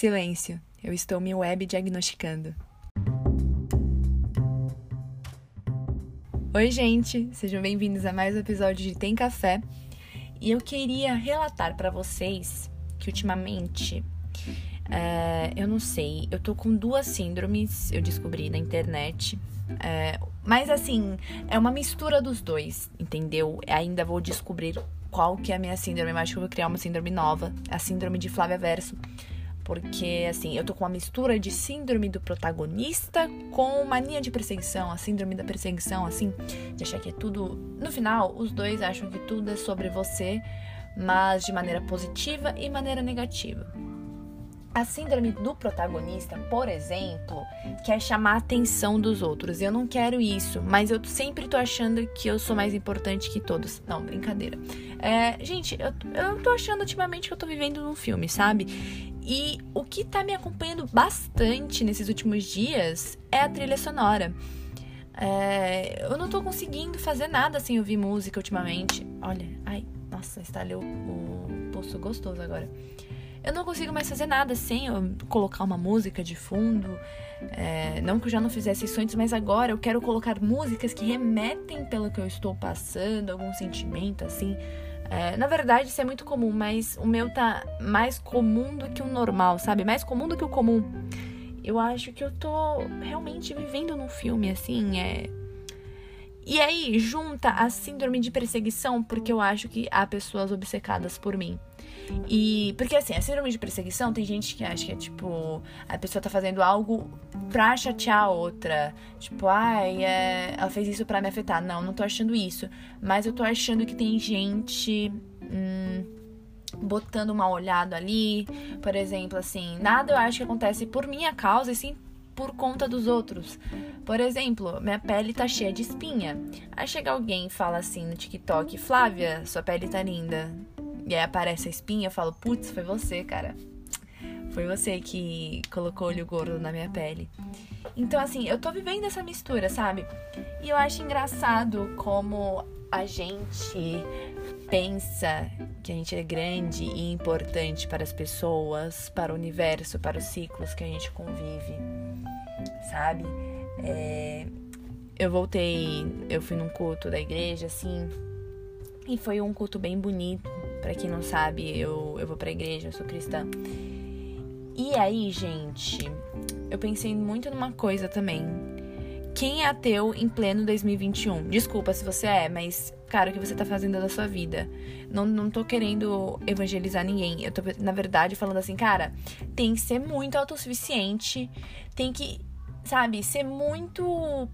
Silêncio, eu estou me web diagnosticando. Oi, gente, sejam bem-vindos a mais um episódio de Tem Café. E eu queria relatar para vocês que ultimamente, é, eu não sei, eu tô com duas síndromes, eu descobri na internet. É, mas assim, é uma mistura dos dois, entendeu? Ainda vou descobrir qual que é a minha síndrome. Eu acho que eu vou criar uma síndrome nova, a síndrome de Flávia Verso. Porque, assim, eu tô com uma mistura de síndrome do protagonista com mania de perseguição, a síndrome da perseguição, assim, de achar que é tudo. No final, os dois acham que tudo é sobre você, mas de maneira positiva e maneira negativa. A síndrome do protagonista, por exemplo, quer chamar a atenção dos outros. Eu não quero isso, mas eu sempre tô achando que eu sou mais importante que todos. Não, brincadeira. É, gente, eu, eu tô achando ultimamente que eu tô vivendo num filme, sabe? E o que tá me acompanhando bastante nesses últimos dias é a trilha sonora. É, eu não tô conseguindo fazer nada sem ouvir música ultimamente. Olha, ai, nossa, instalei o, o pulso gostoso agora. Eu não consigo mais fazer nada sem colocar uma música de fundo. É, não que eu já não fizesse isso antes, mas agora eu quero colocar músicas que remetem pelo que eu estou passando, algum sentimento assim. É, na verdade, isso é muito comum, mas o meu tá mais comum do que o normal, sabe? Mais comum do que o comum. Eu acho que eu tô realmente vivendo num filme, assim, é. E aí, junta a síndrome de perseguição, porque eu acho que há pessoas obcecadas por mim. E porque assim, a síndrome de perseguição tem gente que acha que é tipo, a pessoa tá fazendo algo pra chatear a outra. Tipo, ai, é, ela fez isso para me afetar. Não, não tô achando isso. Mas eu tô achando que tem gente. Hum, botando uma olhada ali, por exemplo, assim, nada eu acho que acontece por minha causa, e sim por conta dos outros. Por exemplo, minha pele tá cheia de espinha. Aí chega alguém e fala assim no TikTok: Flávia, sua pele tá linda. E aí aparece a espinha, eu falo, putz, foi você, cara. Foi você que colocou olho gordo na minha pele. Então, assim, eu tô vivendo essa mistura, sabe? E eu acho engraçado como a gente pensa que a gente é grande e importante para as pessoas, para o universo, para os ciclos que a gente convive, sabe? É... Eu voltei, eu fui num culto da igreja, assim, e foi um culto bem bonito, para quem não sabe, eu, eu vou pra igreja, eu sou cristã. E aí, gente, eu pensei muito numa coisa também. Quem é ateu em pleno 2021? Desculpa se você é, mas, cara, o que você tá fazendo da sua vida? Não, não tô querendo evangelizar ninguém. Eu tô, na verdade, falando assim, cara, tem que ser muito autossuficiente, tem que, sabe, ser muito.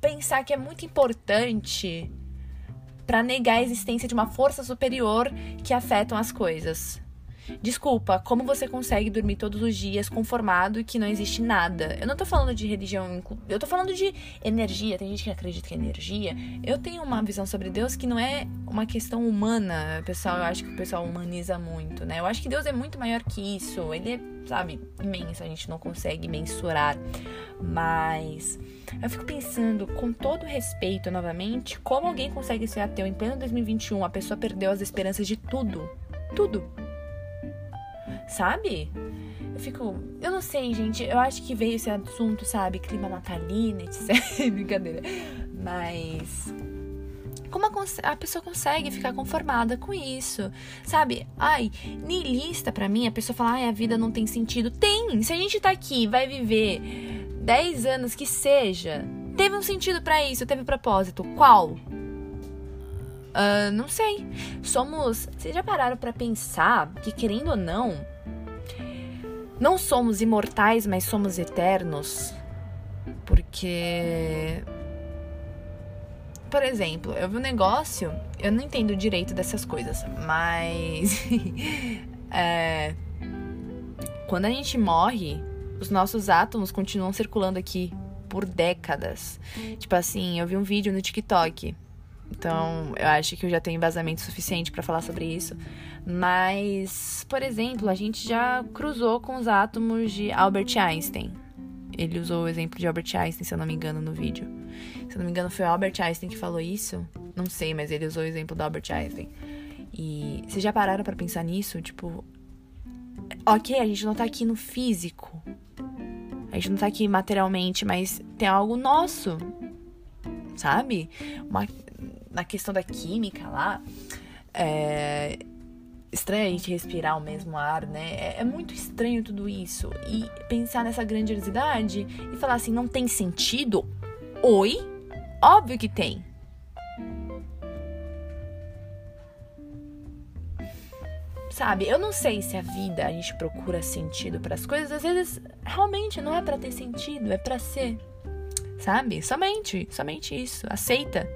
pensar que é muito importante para negar a existência de uma força superior que afetam as coisas. Desculpa, como você consegue dormir todos os dias conformado que não existe nada? Eu não tô falando de religião, eu tô falando de energia. Tem gente que acredita que é energia. Eu tenho uma visão sobre Deus que não é uma questão humana. Pessoal, eu acho que o pessoal humaniza muito, né? Eu acho que Deus é muito maior que isso. Ele é, sabe, imenso, a gente não consegue mensurar. Mas eu fico pensando, com todo respeito, novamente, como alguém consegue ser ateu em pleno 2021? A pessoa perdeu as esperanças de tudo. Tudo sabe? Eu fico. Eu não sei, gente. Eu acho que veio esse assunto, sabe? Clima natalino, etc. Brincadeira. Mas. Como a, a, pessoa consegue ficar conformada com isso? Sabe? Ai, niilista pra mim, a pessoa fala, ai, a vida não tem sentido. Tem! Se a gente tá aqui vai viver 10 anos que seja, teve um sentido para isso, teve propósito. Qual? Uh, não sei. Somos. Vocês já pararam para pensar que, querendo ou não, não somos imortais, mas somos eternos. Porque. Por exemplo, eu vi um negócio, eu não entendo direito dessas coisas, mas. é, quando a gente morre, os nossos átomos continuam circulando aqui por décadas. Tipo assim, eu vi um vídeo no TikTok. Então, eu acho que eu já tenho embasamento suficiente para falar sobre isso. Mas, por exemplo, a gente já cruzou com os átomos de Albert Einstein. Ele usou o exemplo de Albert Einstein, se eu não me engano, no vídeo. Se eu não me engano, foi Albert Einstein que falou isso. Não sei, mas ele usou o exemplo do Albert Einstein. E vocês já pararam para pensar nisso? Tipo, ok, a gente não tá aqui no físico. A gente não tá aqui materialmente, mas tem algo nosso. Sabe? Uma, na questão da química lá. É estranho a gente respirar o mesmo ar, né? É, é, muito estranho tudo isso. E pensar nessa grandiosidade e falar assim, não tem sentido? Oi? Óbvio que tem. Sabe, eu não sei se a vida a gente procura sentido para as coisas, às vezes realmente não é para ter sentido, é para ser. Sabe? Somente, somente isso. Aceita.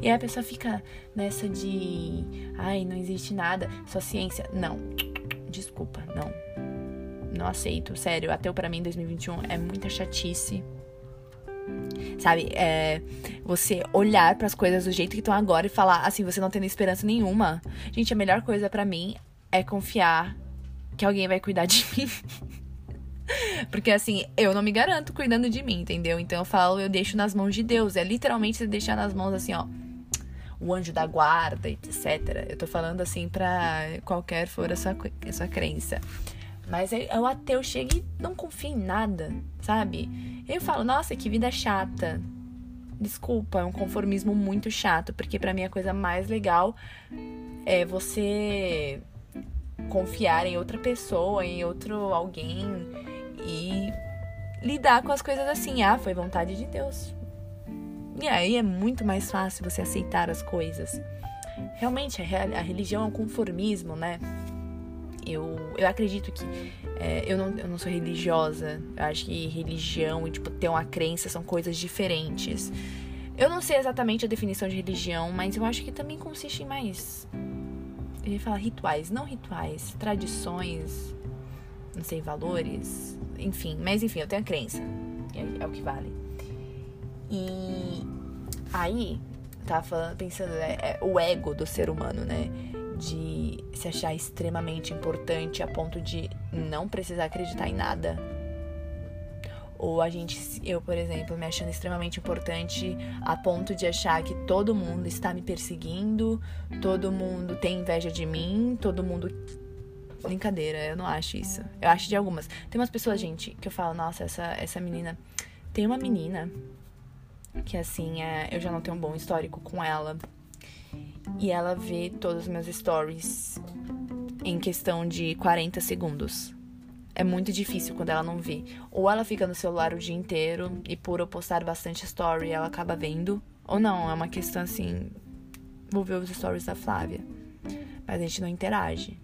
E aí a pessoa fica nessa de, ai, não existe nada, só ciência. Não. Desculpa, não. Não aceito, sério. Até para mim 2021 é muita chatice. Sabe, é você olhar para as coisas do jeito que estão agora e falar assim, você não tendo esperança nenhuma. Gente, a melhor coisa para mim é confiar que alguém vai cuidar de mim. Porque assim, eu não me garanto cuidando de mim, entendeu? Então eu falo, eu deixo nas mãos de Deus. É literalmente você deixar nas mãos assim, ó. O anjo da guarda, etc. Eu tô falando assim pra qualquer for a sua, a sua crença. Mas aí, o ateu chega e não confia em nada, sabe? Eu falo, nossa, que vida chata. Desculpa, é um conformismo muito chato, porque para mim a coisa mais legal é você confiar em outra pessoa, em outro alguém e lidar com as coisas assim. Ah, foi vontade de Deus. E aí é muito mais fácil você aceitar as coisas. Realmente, a religião é um conformismo, né? Eu, eu acredito que. É, eu, não, eu não sou religiosa. Eu acho que religião e, tipo, ter uma crença são coisas diferentes. Eu não sei exatamente a definição de religião, mas eu acho que também consiste em mais. Eu ia falar rituais, não rituais, tradições, não sei, valores, enfim. Mas enfim, eu tenho a crença. É, é o que vale. E aí, tava falando, pensando, é, é, o ego do ser humano, né? De se achar extremamente importante a ponto de não precisar acreditar em nada. Ou a gente, eu, por exemplo, me achando extremamente importante a ponto de achar que todo mundo está me perseguindo, todo mundo tem inveja de mim, todo mundo Brincadeira, eu não acho isso. Eu acho de algumas. Tem umas pessoas, gente, que eu falo, nossa, essa, essa menina. Tem uma menina que, assim, é, eu já não tenho um bom histórico com ela. E ela vê todos os meus stories em questão de 40 segundos. É muito difícil quando ela não vê. Ou ela fica no celular o dia inteiro e por eu postar bastante story ela acaba vendo. Ou não, é uma questão assim. Vou ver os stories da Flávia. Mas a gente não interage.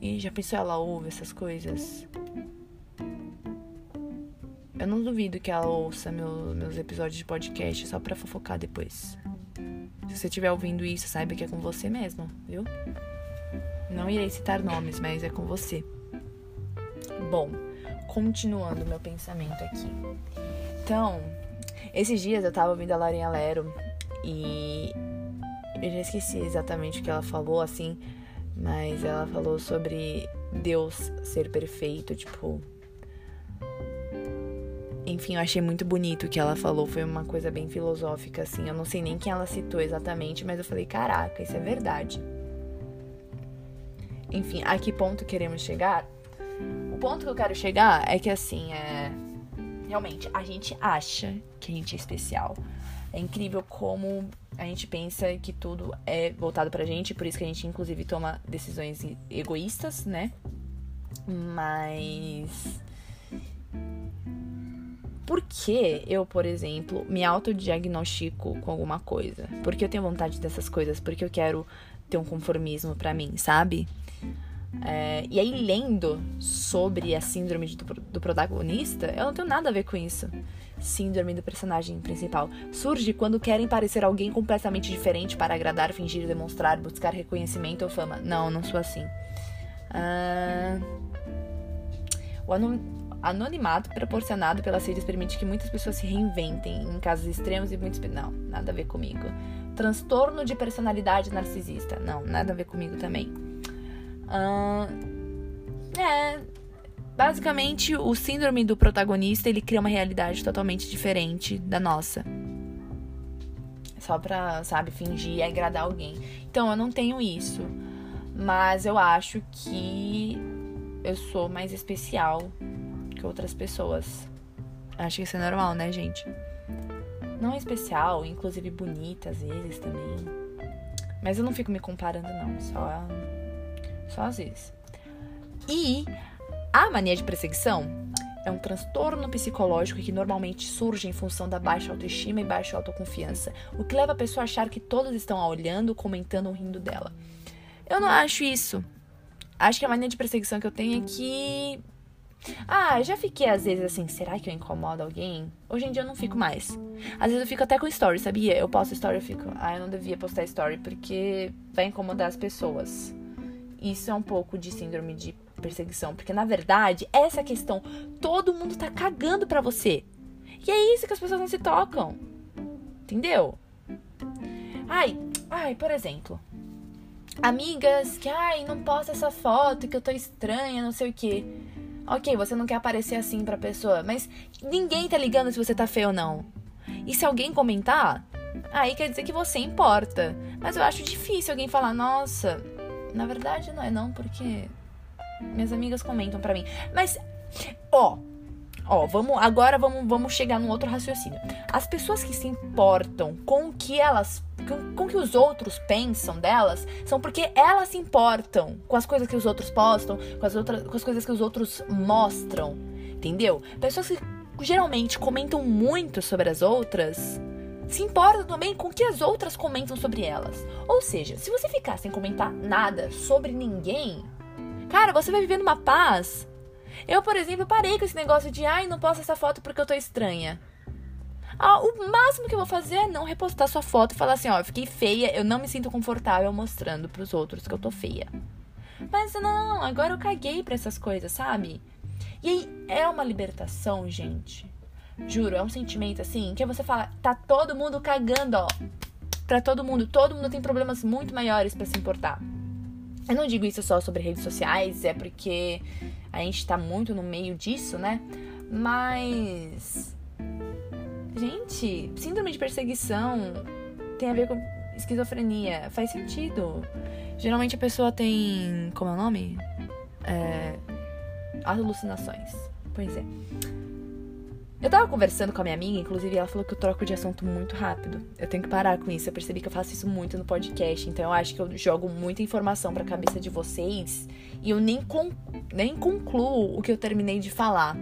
E já pensou ela ouve essas coisas? Eu não duvido que ela ouça meu, meus episódios de podcast só pra fofocar depois. Se você estiver ouvindo isso, saiba que é com você mesmo, viu? Não irei citar nomes, mas é com você. Bom, continuando meu pensamento aqui. Então, esses dias eu tava ouvindo a Larinha Lero e eu já esqueci exatamente o que ela falou, assim, mas ela falou sobre Deus ser perfeito, tipo. Enfim, eu achei muito bonito o que ela falou, foi uma coisa bem filosófica, assim. Eu não sei nem quem ela citou exatamente, mas eu falei: caraca, isso é verdade. Enfim, a que ponto queremos chegar? O ponto que eu quero chegar é que, assim, é. Realmente, a gente acha que a gente é especial. É incrível como a gente pensa que tudo é voltado pra gente, por isso que a gente inclusive toma decisões egoístas, né? Mas por que eu, por exemplo, me autodiagnostico com alguma coisa? Porque eu tenho vontade dessas coisas, porque eu quero ter um conformismo para mim, sabe? É, e aí, lendo sobre a síndrome do, do protagonista, eu não tenho nada a ver com isso síndrome do personagem principal. Surge quando querem parecer alguém completamente diferente para agradar, fingir, demonstrar, buscar reconhecimento ou fama. Não, não sou assim. Uh... O anonimato proporcionado pelas redes permite que muitas pessoas se reinventem em casos extremos e muitos. Não, nada a ver comigo. Transtorno de personalidade narcisista. Não, nada a ver comigo também. É, Basicamente, o síndrome do protagonista, ele cria uma realidade totalmente diferente da nossa. Só pra, sabe, fingir e agradar alguém. Então, eu não tenho isso. Mas eu acho que eu sou mais especial que outras pessoas. Acho que isso é normal, né, gente? Não é especial, inclusive bonita às vezes também. Mas eu não fico me comparando, não. Só, só às vezes. E a mania de perseguição é um transtorno psicológico que normalmente surge em função da baixa autoestima e baixa autoconfiança, o que leva a pessoa a achar que todos estão olhando, comentando ou rindo dela. Eu não acho isso. Acho que a mania de perseguição que eu tenho é que. Ah, já fiquei às vezes assim, será que eu incomodo alguém? Hoje em dia eu não fico mais. Às vezes eu fico até com story, sabia? Eu posto story e fico, ah, eu não devia postar story porque vai incomodar as pessoas. Isso é um pouco de síndrome de perseguição, porque na verdade, essa questão, todo mundo tá cagando pra você. E é isso que as pessoas não se tocam. Entendeu? Ai, ai, por exemplo, amigas que, ai, não posta essa foto que eu tô estranha, não sei o quê. Ok, você não quer aparecer assim pra pessoa, mas ninguém tá ligando se você tá feio ou não. E se alguém comentar, aí quer dizer que você importa. Mas eu acho difícil alguém falar, nossa, na verdade não é não, porque minhas amigas comentam para mim. Mas, ó, ó, vamos agora vamos, vamos chegar num outro raciocínio. As pessoas que se importam com o que elas com, com que os outros pensam delas são porque elas se importam com as coisas que os outros postam, com as outras com as coisas que os outros mostram, entendeu? Pessoas que geralmente comentam muito sobre as outras se importam também com o que as outras comentam sobre elas. Ou seja, se você ficar sem comentar nada sobre ninguém, Cara, você vai viver numa paz. Eu, por exemplo, parei com esse negócio de ai, não posto essa foto porque eu tô estranha. Ah, o máximo que eu vou fazer é não repostar sua foto e falar assim, ó, eu fiquei feia, eu não me sinto confortável mostrando pros outros que eu tô feia. Mas não, agora eu caguei pra essas coisas, sabe? E aí é uma libertação, gente. Juro, é um sentimento assim que você fala, tá todo mundo cagando, ó. Pra todo mundo. Todo mundo tem problemas muito maiores para se importar. Eu não digo isso só sobre redes sociais, é porque a gente tá muito no meio disso, né? Mas. Gente, síndrome de perseguição tem a ver com esquizofrenia. Faz sentido. Geralmente a pessoa tem. Como é o nome? É. Alucinações. Pois é. Eu tava conversando com a minha amiga, inclusive ela falou que eu troco de assunto muito rápido. Eu tenho que parar com isso. Eu percebi que eu faço isso muito no podcast. Então eu acho que eu jogo muita informação pra cabeça de vocês e eu nem, con nem concluo o que eu terminei de falar.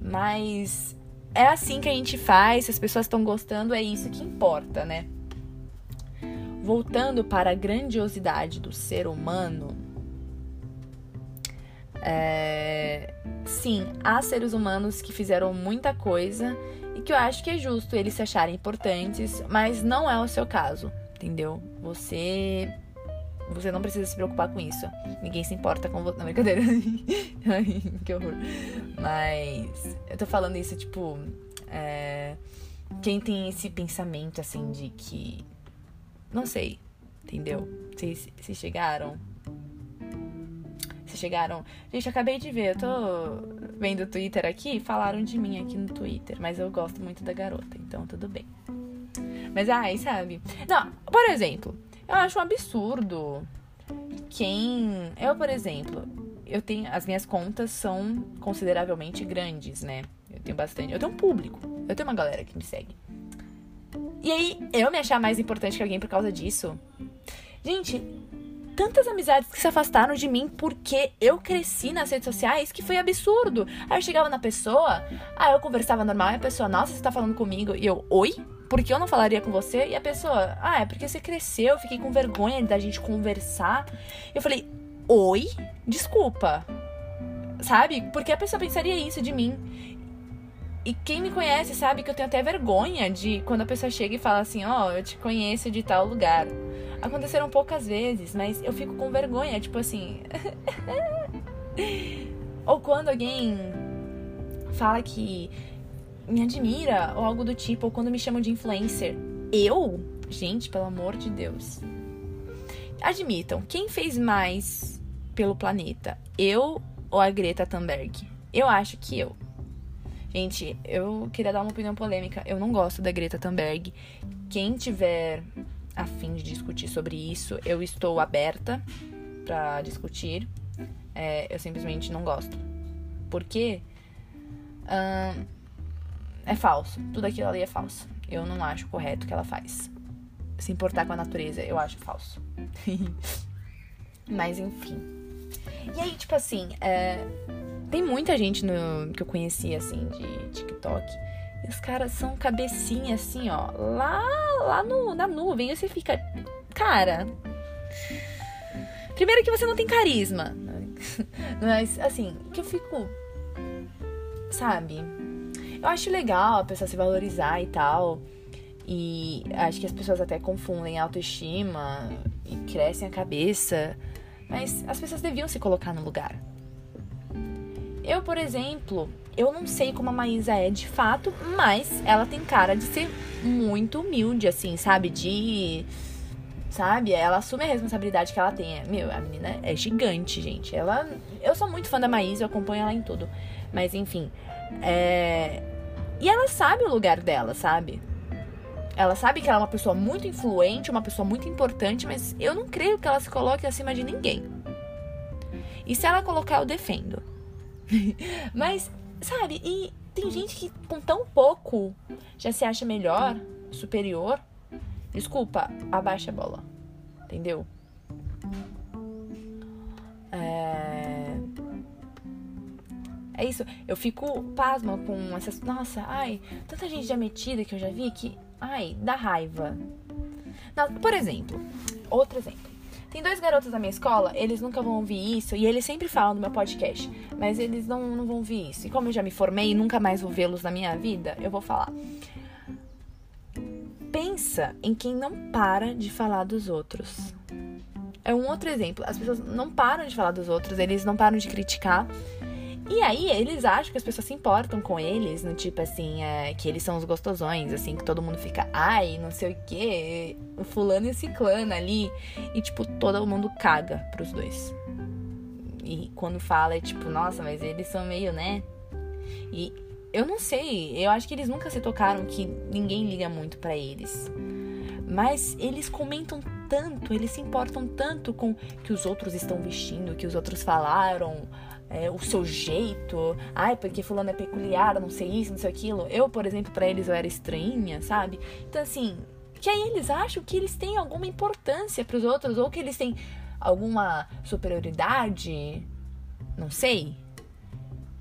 Mas é assim que a gente faz. Se as pessoas estão gostando, é isso que importa, né? Voltando para a grandiosidade do ser humano. É sim, há seres humanos que fizeram muita coisa e que eu acho que é justo eles se acharem importantes, mas não é o seu caso, entendeu? Você você não precisa se preocupar com isso. Ninguém se importa com você. Não, brincadeira. Ai, que horror. Mas eu tô falando isso, tipo. É... Quem tem esse pensamento, assim, de que. Não sei, entendeu? Vocês, vocês chegaram chegaram. Gente, acabei de ver, eu tô vendo o Twitter aqui, falaram de mim aqui no Twitter, mas eu gosto muito da garota, então tudo bem. Mas ai, sabe? Não, por exemplo, eu acho um absurdo quem. Eu, por exemplo, eu tenho. As minhas contas são consideravelmente grandes, né? Eu tenho bastante. Eu tenho um público. Eu tenho uma galera que me segue. E aí, eu me achar mais importante que alguém por causa disso. Gente, tantas amizades que se afastaram de mim porque eu cresci nas redes sociais que foi absurdo. Aí eu chegava na pessoa, aí eu conversava normal e a pessoa, nossa, você tá falando comigo? E eu, oi? Por que eu não falaria com você? E a pessoa, ah, é porque você cresceu, eu fiquei com vergonha da gente conversar. Eu falei, oi? Desculpa. Sabe? Porque a pessoa pensaria isso de mim. E quem me conhece sabe que eu tenho até vergonha de quando a pessoa chega e fala assim: Ó, oh, eu te conheço de tal lugar. Aconteceram poucas vezes, mas eu fico com vergonha, tipo assim. ou quando alguém fala que me admira, ou algo do tipo, ou quando me chamam de influencer. Eu? Gente, pelo amor de Deus. Admitam, quem fez mais pelo planeta? Eu ou a Greta Thunberg? Eu acho que eu. Gente, eu queria dar uma opinião polêmica. Eu não gosto da Greta Thunberg. Quem tiver a fim de discutir sobre isso, eu estou aberta para discutir. é, eu simplesmente não gosto. Porque hum, é falso. Tudo aquilo ali é falso. Eu não acho correto o que ela faz. Se importar com a natureza, eu acho falso. Mas enfim. E aí, tipo assim, é, tem muita gente no, que eu conheci, assim, de TikTok. E os caras são cabecinha, assim, ó, lá, lá no, na nuvem. E você fica, cara. Primeiro que você não tem carisma. Mas, assim, que eu fico. Sabe? Eu acho legal a pessoa se valorizar e tal. E acho que as pessoas até confundem autoestima e crescem a cabeça. Mas as pessoas deviam se colocar no lugar. Eu, por exemplo, eu não sei como a Maísa é de fato, mas ela tem cara de ser muito humilde, assim, sabe? De. Sabe? Ela assume a responsabilidade que ela tem. Meu, a menina é gigante, gente. Ela. Eu sou muito fã da Maísa, eu acompanho ela em tudo. Mas enfim. É... E ela sabe o lugar dela, sabe? Ela sabe que ela é uma pessoa muito influente, uma pessoa muito importante, mas eu não creio que ela se coloque acima de ninguém. E se ela colocar, eu defendo. mas, sabe, e tem gente que com tão pouco já se acha melhor, superior. Desculpa, abaixa a bola. Entendeu? É... É isso. Eu fico pasma com essas. Nossa, ai, tanta gente já metida que eu já vi que. Ai, dá raiva. Não, por exemplo, outro exemplo. Tem dois garotos da minha escola, eles nunca vão ouvir isso, e eles sempre falam no meu podcast, mas eles não, não vão ouvir isso. E como eu já me formei e nunca mais vou vê-los na minha vida, eu vou falar. Pensa em quem não para de falar dos outros. É um outro exemplo. As pessoas não param de falar dos outros, eles não param de criticar. E aí, eles acham que as pessoas se importam com eles, no tipo assim, é, que eles são os gostosões, assim, que todo mundo fica, ai, não sei o quê, o fulano e ciclano ali. E, tipo, todo mundo caga pros dois. E quando fala, é tipo, nossa, mas eles são meio, né? E eu não sei, eu acho que eles nunca se tocaram que ninguém liga muito para eles. Mas eles comentam tanto, eles se importam tanto com que os outros estão vestindo, que os outros falaram, é, o seu jeito, ai, porque fulano é peculiar, não sei isso, não sei aquilo. Eu, por exemplo, para eles eu era estranha, sabe? Então, assim, que aí eles acham que eles têm alguma importância para os outros, ou que eles têm alguma superioridade, não sei.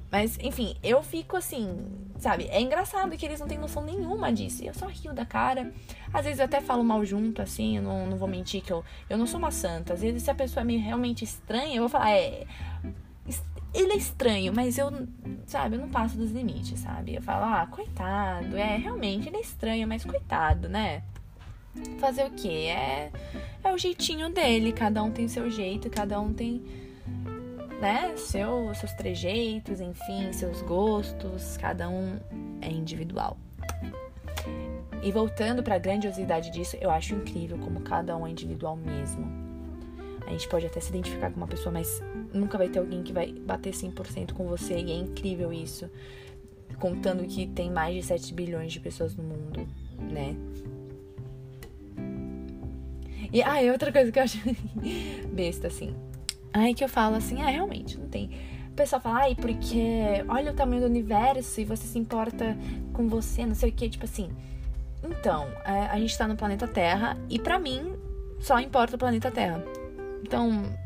Mas, enfim, eu fico assim, sabe? É engraçado que eles não têm noção nenhuma disso. E eu só rio da cara. Às vezes eu até falo mal junto, assim, eu não, não vou mentir que eu, eu não sou uma santa. Às vezes, se a pessoa é meio realmente estranha, eu vou falar, é ele é estranho, mas eu, sabe, eu não passo dos limites, sabe? Eu falo, ah, coitado, é, realmente, ele é estranho, mas coitado, né? Fazer o quê? É, é o jeitinho dele, cada um tem seu jeito, cada um tem, né, seu, seus trejeitos, enfim, seus gostos, cada um é individual. E voltando para a grandiosidade disso, eu acho incrível como cada um é individual mesmo. A gente pode até se identificar com uma pessoa, mas nunca vai ter alguém que vai bater 100% com você. E é incrível isso. Contando que tem mais de 7 bilhões de pessoas no mundo, né? E, ah, e outra coisa que eu acho besta, assim. Aí que eu falo assim, ah, realmente, não tem. O pessoal fala, ai, porque olha o tamanho do universo e você se importa com você, não sei o que, tipo assim. Então, é, a gente tá no planeta Terra e para mim só importa o planeta Terra. Então,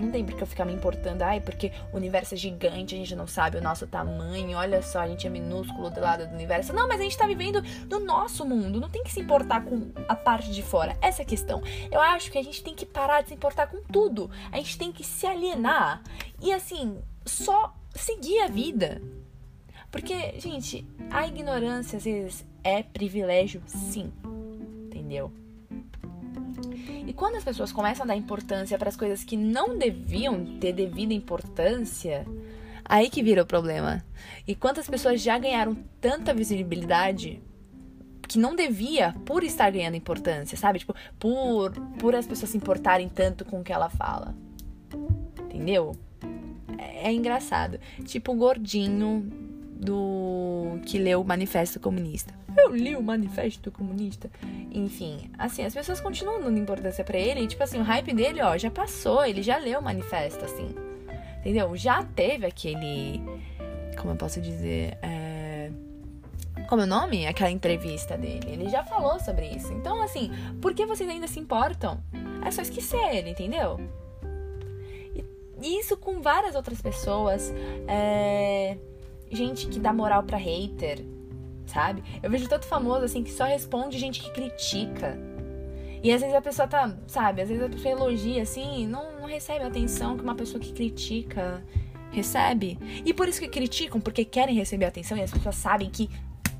não tem porque eu ficar me importando, ai, porque o universo é gigante, a gente não sabe o nosso tamanho, olha só, a gente é minúsculo do lado do universo. Não, mas a gente tá vivendo no nosso mundo, não tem que se importar com a parte de fora. Essa é a questão. Eu acho que a gente tem que parar de se importar com tudo. A gente tem que se alienar e, assim, só seguir a vida. Porque, gente, a ignorância às vezes é privilégio, sim. Entendeu? E quando as pessoas começam a dar importância para as coisas que não deviam ter devida importância, aí que vira o problema. E quantas pessoas já ganharam tanta visibilidade que não devia por estar ganhando importância, sabe? Tipo, por, por as pessoas se importarem tanto com o que ela fala. Entendeu? É, é engraçado. Tipo, o gordinho do que leu o Manifesto Comunista. Eu li o Manifesto Comunista. Enfim, assim, as pessoas continuam dando importância para ele. E, tipo assim, o hype dele, ó, já passou. Ele já leu o manifesto, assim. Entendeu? Já teve aquele. Como eu posso dizer? É... Como é o nome? Aquela entrevista dele. Ele já falou sobre isso. Então, assim, por que vocês ainda se importam? É só esquecer ele, entendeu? E isso com várias outras pessoas. É... Gente que dá moral pra hater sabe? Eu vejo tanto famoso assim que só responde gente que critica. E às vezes a pessoa tá, sabe? Às vezes a pessoa elogia assim, não, não recebe a atenção que uma pessoa que critica recebe. E por isso que criticam, porque querem receber atenção e as pessoas sabem que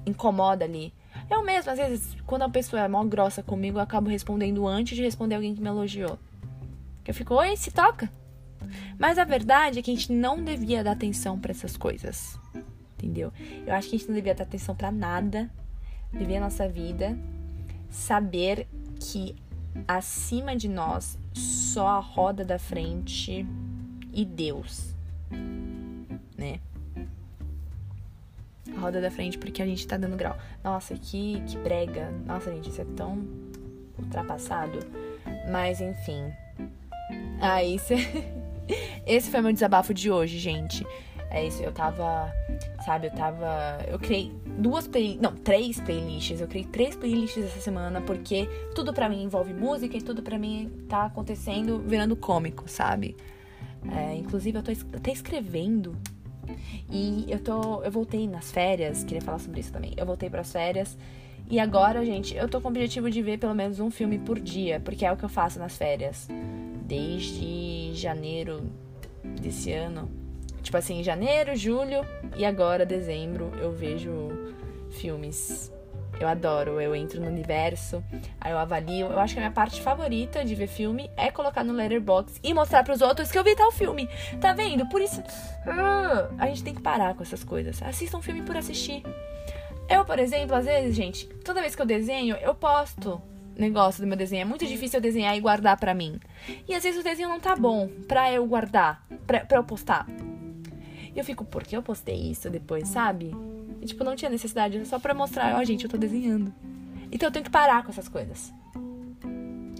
incomoda ali. Eu mesmo, às vezes, quando a pessoa é mó grossa comigo, eu acabo respondendo antes de responder alguém que me elogiou. Eu fico, oi, se toca. Mas a verdade é que a gente não devia dar atenção para essas coisas entendeu? Eu acho que a gente não devia dar atenção para nada, viver a nossa vida, saber que acima de nós só a roda da frente e Deus, né? A roda da frente porque a gente tá dando grau. Nossa, que, que brega. Nossa, gente, isso é tão ultrapassado. Mas enfim. Ah, isso. Esse foi meu desabafo de hoje, gente. É isso, eu tava, sabe, eu tava. Eu criei duas playlists. Não, três playlists. Eu criei três playlists essa semana porque tudo para mim envolve música e tudo para mim tá acontecendo virando cômico, sabe? É, inclusive, eu tô até escrevendo. E eu tô. Eu voltei nas férias, queria falar sobre isso também. Eu voltei para as férias. E agora, gente, eu tô com o objetivo de ver pelo menos um filme por dia, porque é o que eu faço nas férias. Desde janeiro desse ano Tipo assim, janeiro, julho e agora dezembro eu vejo filmes. Eu adoro, eu entro no universo, aí eu avalio. Eu acho que a minha parte favorita de ver filme é colocar no letterbox e mostrar para os outros que eu vi tal filme. Tá vendo? Por isso uh, a gente tem que parar com essas coisas. Assista um filme por assistir. Eu, por exemplo, às vezes, gente, toda vez que eu desenho, eu posto negócio do meu desenho. É muito difícil eu desenhar e guardar pra mim. E às vezes o desenho não tá bom pra eu guardar, pra, pra eu postar. E eu fico, por que eu postei isso depois, sabe? E, tipo, não tinha necessidade, só pra mostrar, ó, oh, gente, eu tô desenhando. Então eu tenho que parar com essas coisas.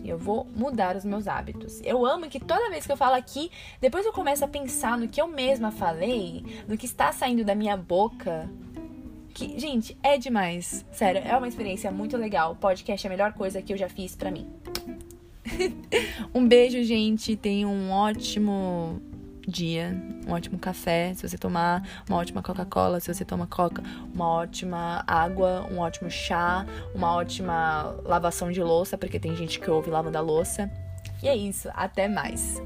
Eu vou mudar os meus hábitos. Eu amo que toda vez que eu falo aqui, depois eu começo a pensar no que eu mesma falei, no que está saindo da minha boca. Que, gente, é demais. Sério, é uma experiência muito legal. Podcast é a melhor coisa que eu já fiz para mim. um beijo, gente. Tenha um ótimo dia, um ótimo café, se você tomar uma ótima Coca-Cola, se você toma Coca, uma ótima água, um ótimo chá, uma ótima lavação de louça, porque tem gente que ouve lavando a louça. E é isso, até mais.